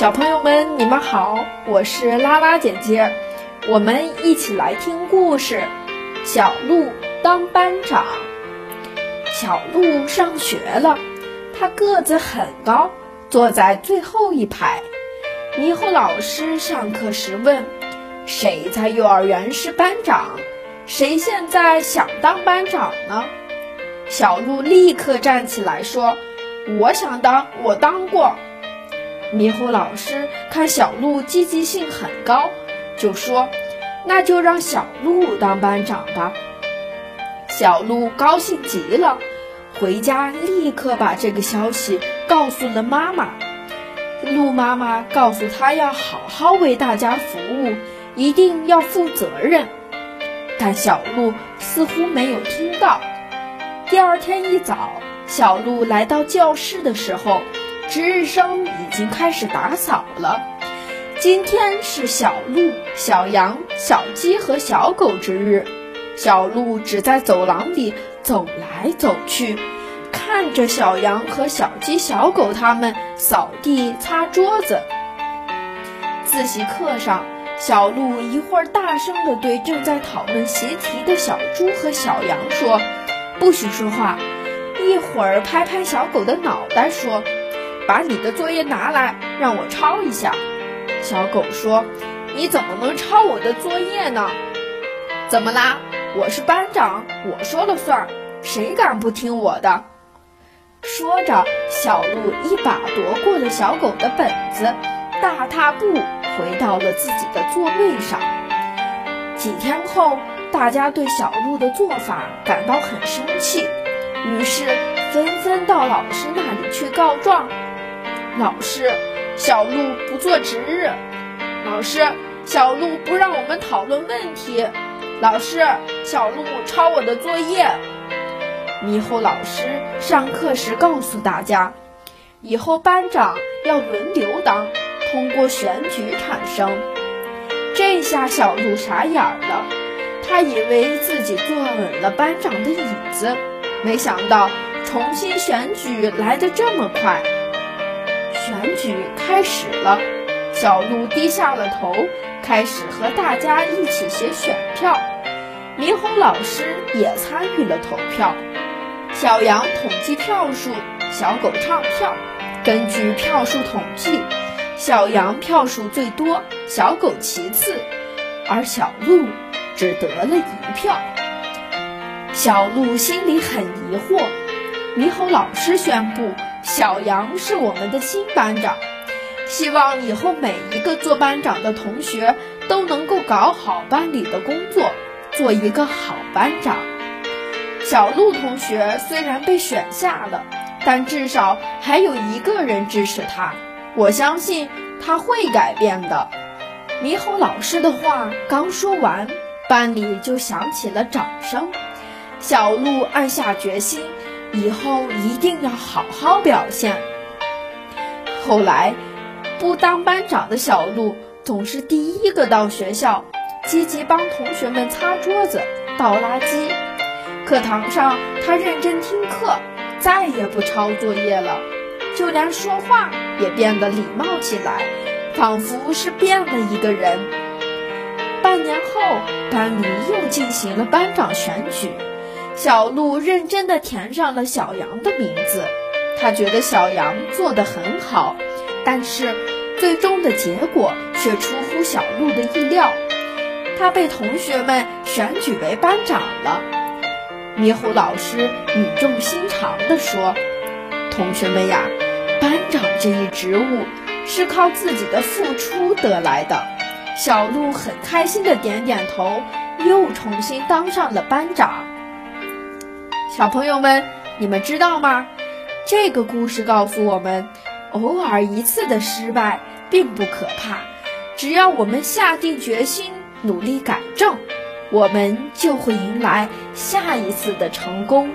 小朋友们，你们好，我是拉拉姐姐，我们一起来听故事。小鹿当班长。小鹿上学了，它个子很高，坐在最后一排。猕猴老师上课时问：“谁在幼儿园是班长？谁现在想当班长呢？”小鹿立刻站起来说：“我想当，我当过。”猕猴老师看小鹿积极性很高，就说：“那就让小鹿当班长吧。”小鹿高兴极了，回家立刻把这个消息告诉了妈妈。鹿妈妈告诉他要好好为大家服务，一定要负责任。但小鹿似乎没有听到。第二天一早，小鹿来到教室的时候。值日生已经开始打扫了。今天是小鹿、小羊、小鸡和小狗之日。小鹿只在走廊里走来走去，看着小羊和小鸡、小狗他们扫地、擦桌子。自习课上，小鹿一会儿大声地对正在讨论习题的小猪和小羊说：“不许说话。”一会儿拍拍小狗的脑袋说。把你的作业拿来，让我抄一下。小狗说：“你怎么能抄我的作业呢？怎么啦？我是班长，我说了算，谁敢不听我的？”说着，小鹿一把夺过了小狗的本子，大踏步回到了自己的座位上。几天后，大家对小鹿的做法感到很生气，于是纷纷到老师那里去告状。老师，小鹿不做值日。老师，小鹿不让我们讨论问题。老师，小鹿抄我的作业。猕猴老师上课时告诉大家，以后班长要轮流当，通过选举产生。这下小鹿傻眼了，他以为自己坐稳了班长的椅子，没想到重新选举来得这么快。选举开始了，小鹿低下了头，开始和大家一起写选票。猕猴老师也参与了投票。小羊统计票数，小狗唱票。根据票数统计，小羊票数最多，小狗其次，而小鹿只得了一票。小鹿心里很疑惑。猕猴老师宣布。小杨是我们的新班长，希望以后每一个做班长的同学都能够搞好班里的工作，做一个好班长。小鹿同学虽然被选下了，但至少还有一个人支持他，我相信他会改变的。猕猴老师的话刚说完，班里就响起了掌声。小鹿暗下决心。以后一定要好好表现。后来，不当班长的小鹿总是第一个到学校，积极帮同学们擦桌子、倒垃圾。课堂上，他认真听课，再也不抄作业了，就连说话也变得礼貌起来，仿佛是变了一个人。半年后，班里又进行了班长选举。小鹿认真地填上了小羊的名字，他觉得小羊做得很好，但是最终的结果却出乎小鹿的意料，他被同学们选举为班长了。猕猴老师语重心长地说：“同学们呀，班长这一职务是靠自己的付出得来的。”小鹿很开心地点点头，又重新当上了班长。小朋友们，你们知道吗？这个故事告诉我们，偶尔一次的失败并不可怕，只要我们下定决心，努力改正，我们就会迎来下一次的成功。